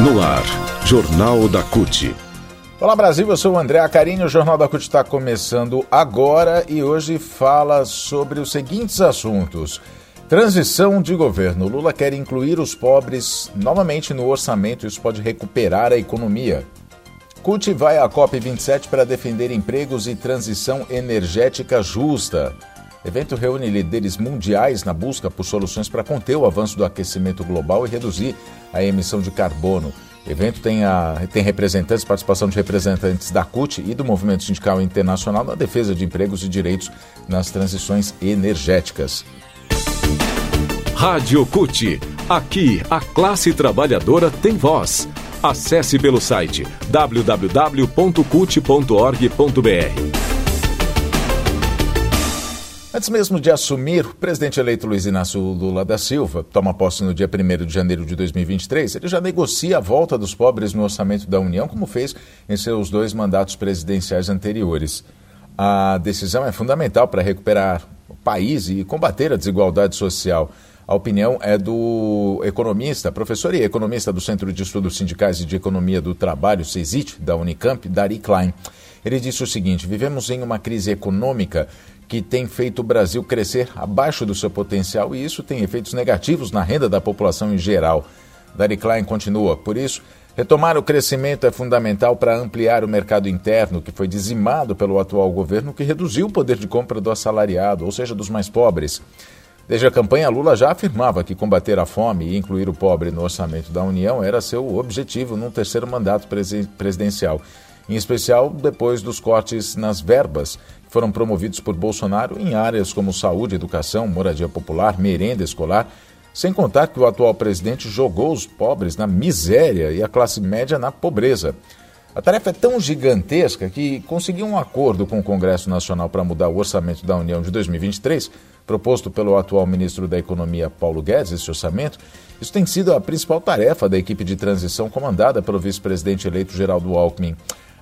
No ar, Jornal da CUT. Olá Brasil, eu sou o André Acarini, o Jornal da CUT está começando agora e hoje fala sobre os seguintes assuntos. Transição de governo. Lula quer incluir os pobres novamente no orçamento e isso pode recuperar a economia. CUT vai à COP27 para defender empregos e transição energética justa. Evento reúne líderes mundiais na busca por soluções para conter o avanço do aquecimento global e reduzir a emissão de carbono. O evento tem, a, tem representantes, participação de representantes da CUT e do Movimento Sindical Internacional na defesa de empregos e direitos nas transições energéticas. Rádio CUT. Aqui, a classe trabalhadora tem voz. Acesse pelo site www.cut.org.br. Antes mesmo de assumir, o presidente eleito Luiz Inácio Lula da Silva toma posse no dia 1 de janeiro de 2023. Ele já negocia a volta dos pobres no orçamento da União, como fez em seus dois mandatos presidenciais anteriores. A decisão é fundamental para recuperar o país e combater a desigualdade social. A opinião é do economista, professor e economista do Centro de Estudos Sindicais e de Economia do Trabalho, CESIT, da Unicamp, Dari Klein. Ele disse o seguinte: vivemos em uma crise econômica que tem feito o Brasil crescer abaixo do seu potencial e isso tem efeitos negativos na renda da população em geral. Dari Klein continua, por isso, retomar o crescimento é fundamental para ampliar o mercado interno, que foi dizimado pelo atual governo, que reduziu o poder de compra do assalariado, ou seja, dos mais pobres. Desde a campanha, Lula já afirmava que combater a fome e incluir o pobre no orçamento da União era seu objetivo num terceiro mandato presidencial, em especial depois dos cortes nas verbas foram promovidos por Bolsonaro em áreas como saúde, educação, moradia popular, merenda escolar, sem contar que o atual presidente jogou os pobres na miséria e a classe média na pobreza. A tarefa é tão gigantesca que conseguir um acordo com o Congresso Nacional para mudar o orçamento da União de 2023, proposto pelo atual ministro da Economia Paulo Guedes, esse orçamento, isso tem sido a principal tarefa da equipe de transição comandada pelo vice-presidente eleito Geraldo Alckmin.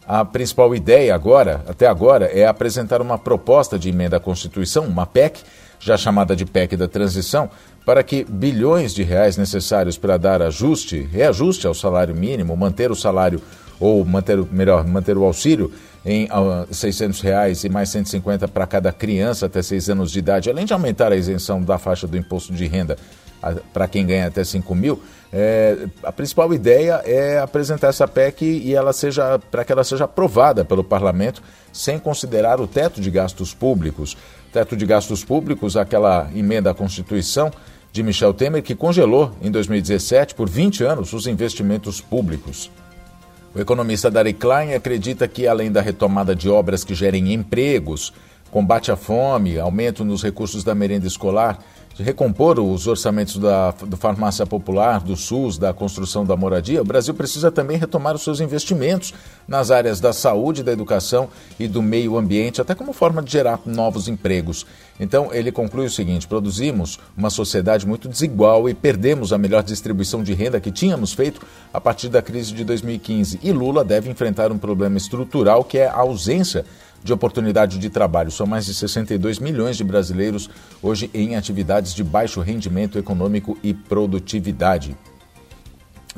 A principal ideia agora, até agora, é apresentar uma proposta de emenda à Constituição, uma PEC, já chamada de PEC da transição, para que bilhões de reais necessários para dar ajuste, reajuste ao salário mínimo, manter o salário ou manter, melhor, manter o auxílio em uh, ah, 600 reais e mais 150 para cada criança até 6 anos de idade, além de aumentar a isenção da faixa do imposto de renda para quem ganha até 5 mil, é, a principal ideia é apresentar essa PEC e ela seja para que ela seja aprovada pelo parlamento sem considerar o teto de gastos públicos. Teto de gastos públicos, aquela emenda à Constituição de Michel Temer que congelou em 2017 por 20 anos os investimentos públicos. O economista Dari Klein acredita que, além da retomada de obras que gerem empregos, combate à fome, aumento nos recursos da merenda escolar, recompor os orçamentos da, do farmácia popular, do SUS, da construção da moradia, o Brasil precisa também retomar os seus investimentos nas áreas da saúde, da educação e do meio ambiente, até como forma de gerar novos empregos. Então, ele conclui o seguinte: produzimos uma sociedade muito desigual e perdemos a melhor distribuição de renda que tínhamos feito a partir da crise de 2015. E Lula deve enfrentar um problema estrutural que é a ausência de oportunidade de trabalho. São mais de 62 milhões de brasileiros hoje em atividades de baixo rendimento econômico e produtividade.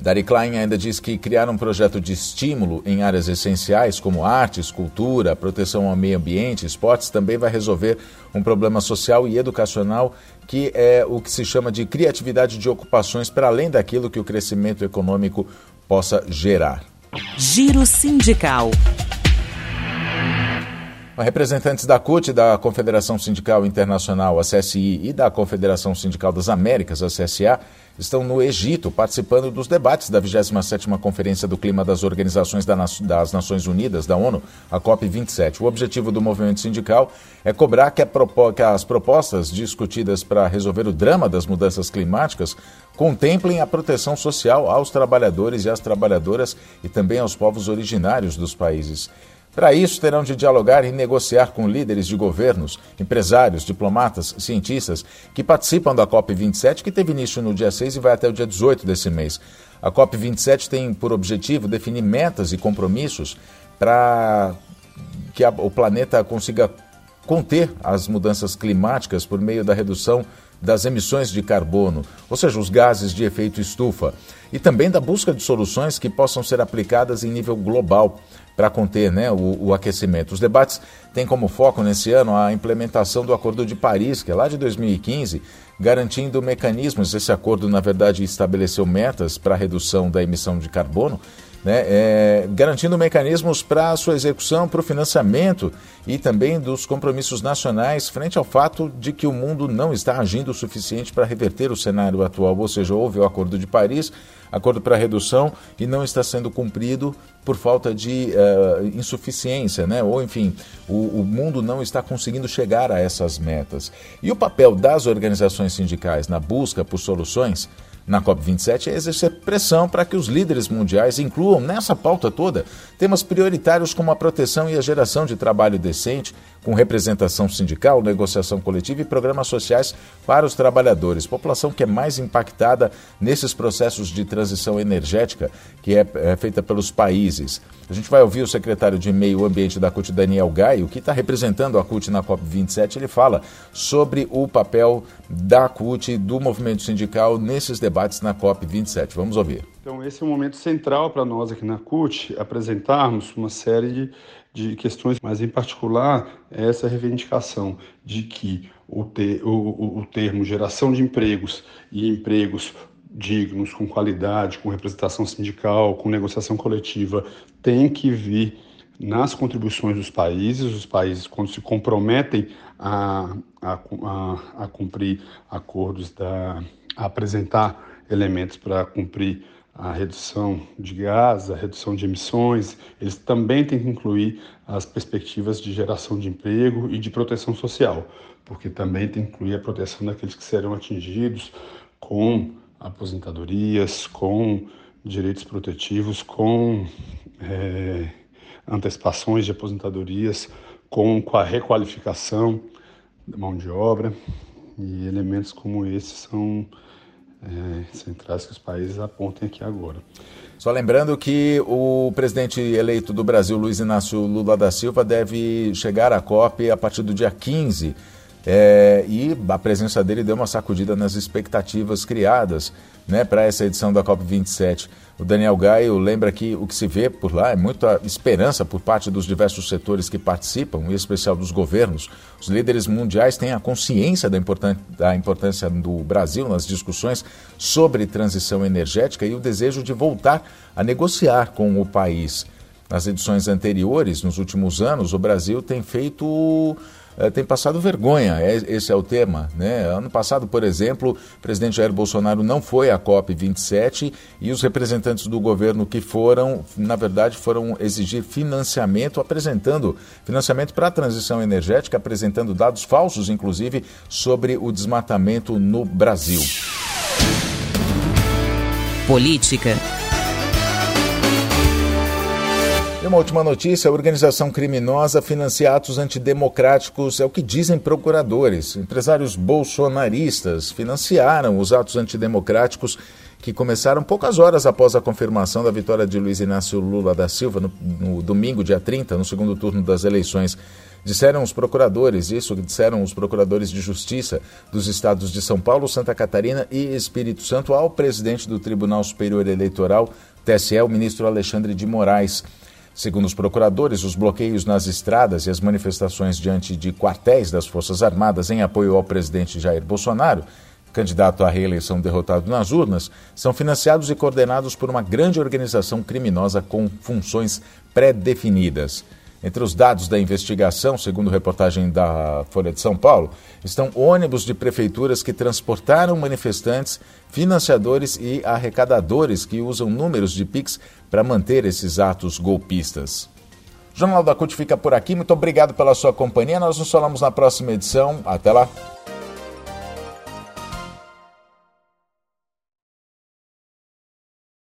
Dari Klein ainda diz que criar um projeto de estímulo em áreas essenciais como artes, cultura, proteção ao meio ambiente, esportes também vai resolver um problema social e educacional que é o que se chama de criatividade de ocupações para além daquilo que o crescimento econômico possa gerar. Giro sindical. Representantes da CUT, da Confederação Sindical Internacional, a CSI, e da Confederação Sindical das Américas, a CSA, estão no Egito participando dos debates da 27ª Conferência do Clima das Organizações das Nações Unidas, da ONU, a COP27. O objetivo do movimento sindical é cobrar que, que as propostas discutidas para resolver o drama das mudanças climáticas contemplem a proteção social aos trabalhadores e às trabalhadoras e também aos povos originários dos países. Para isso, terão de dialogar e negociar com líderes de governos, empresários, diplomatas, cientistas que participam da COP27, que teve início no dia 6 e vai até o dia 18 desse mês. A COP27 tem por objetivo definir metas e compromissos para que a, o planeta consiga conter as mudanças climáticas por meio da redução das emissões de carbono, ou seja, os gases de efeito estufa, e também da busca de soluções que possam ser aplicadas em nível global para conter né, o, o, aquecimento. Os debates têm como foco nesse ano a implementação do Acordo de Paris, que é lá de 2015, garantindo mecanismos. Esse acordo, na verdade, estabeleceu metas para a redução da emissão de carbono né, é, garantindo mecanismos para sua execução, para o financiamento e também dos compromissos nacionais frente ao fato de que o mundo não está agindo o suficiente para reverter o cenário atual, ou seja, houve o Acordo de Paris, acordo para redução e não está sendo cumprido por falta de uh, insuficiência, né? ou enfim, o, o mundo não está conseguindo chegar a essas metas. E o papel das organizações sindicais na busca por soluções na COP27 é exercer pressão para que os líderes mundiais incluam nessa pauta toda temas prioritários como a proteção e a geração de trabalho decente, com representação sindical, negociação coletiva e programas sociais para os trabalhadores, população que é mais impactada nesses processos de transição energética que é, é feita pelos países. A gente vai ouvir o secretário de Meio Ambiente da CUT, Daniel Gaio, que está representando a CUT na COP27. Ele fala sobre o papel da CUT, do movimento sindical, nesses debates na COP27. Vamos ouvir. Então, esse é um momento central para nós aqui na CUT, apresentarmos uma série de, de questões, mas em particular essa reivindicação de que o, ter, o, o termo geração de empregos e empregos dignos, com qualidade, com representação sindical, com negociação coletiva, tem que vir nas contribuições dos países. Os países, quando se comprometem a, a, a, a cumprir acordos, da, a apresentar elementos para cumprir a redução de gás, a redução de emissões, eles também têm que incluir as perspectivas de geração de emprego e de proteção social, porque também tem que incluir a proteção daqueles que serão atingidos com aposentadorias, com direitos protetivos, com é, antecipações de aposentadorias, com a requalificação da mão de obra. E elementos como esses são é, centrais que os países apontem aqui agora. Só lembrando que o presidente eleito do Brasil, Luiz Inácio Lula da Silva, deve chegar à COP a partir do dia 15 é, e a presença dele deu uma sacudida nas expectativas criadas né, para essa edição da COP27. O Daniel Gaio lembra que o que se vê por lá é muita esperança por parte dos diversos setores que participam, em especial dos governos. Os líderes mundiais têm a consciência da, da importância do Brasil nas discussões sobre transição energética e o desejo de voltar a negociar com o país. Nas edições anteriores, nos últimos anos, o Brasil tem feito é, tem passado vergonha, é, esse é o tema. Né? Ano passado, por exemplo, o presidente Jair Bolsonaro não foi à COP27 e os representantes do governo que foram, na verdade, foram exigir financiamento, apresentando financiamento para a transição energética, apresentando dados falsos, inclusive, sobre o desmatamento no Brasil. Política. Uma última notícia: a organização criminosa financia atos antidemocráticos, é o que dizem procuradores. Empresários bolsonaristas financiaram os atos antidemocráticos que começaram poucas horas após a confirmação da vitória de Luiz Inácio Lula da Silva no, no domingo, dia 30, no segundo turno das eleições. Disseram os procuradores, isso disseram os procuradores de justiça dos estados de São Paulo, Santa Catarina e Espírito Santo ao presidente do Tribunal Superior Eleitoral, TSE, o ministro Alexandre de Moraes. Segundo os procuradores, os bloqueios nas estradas e as manifestações diante de quartéis das Forças Armadas em apoio ao presidente Jair Bolsonaro, candidato à reeleição derrotado nas urnas, são financiados e coordenados por uma grande organização criminosa com funções pré-definidas. Entre os dados da investigação, segundo reportagem da Folha de São Paulo, estão ônibus de prefeituras que transportaram manifestantes, financiadores e arrecadadores que usam números de PIX para manter esses atos golpistas. O Jornal da CUT fica por aqui. Muito obrigado pela sua companhia. Nós nos falamos na próxima edição. Até lá.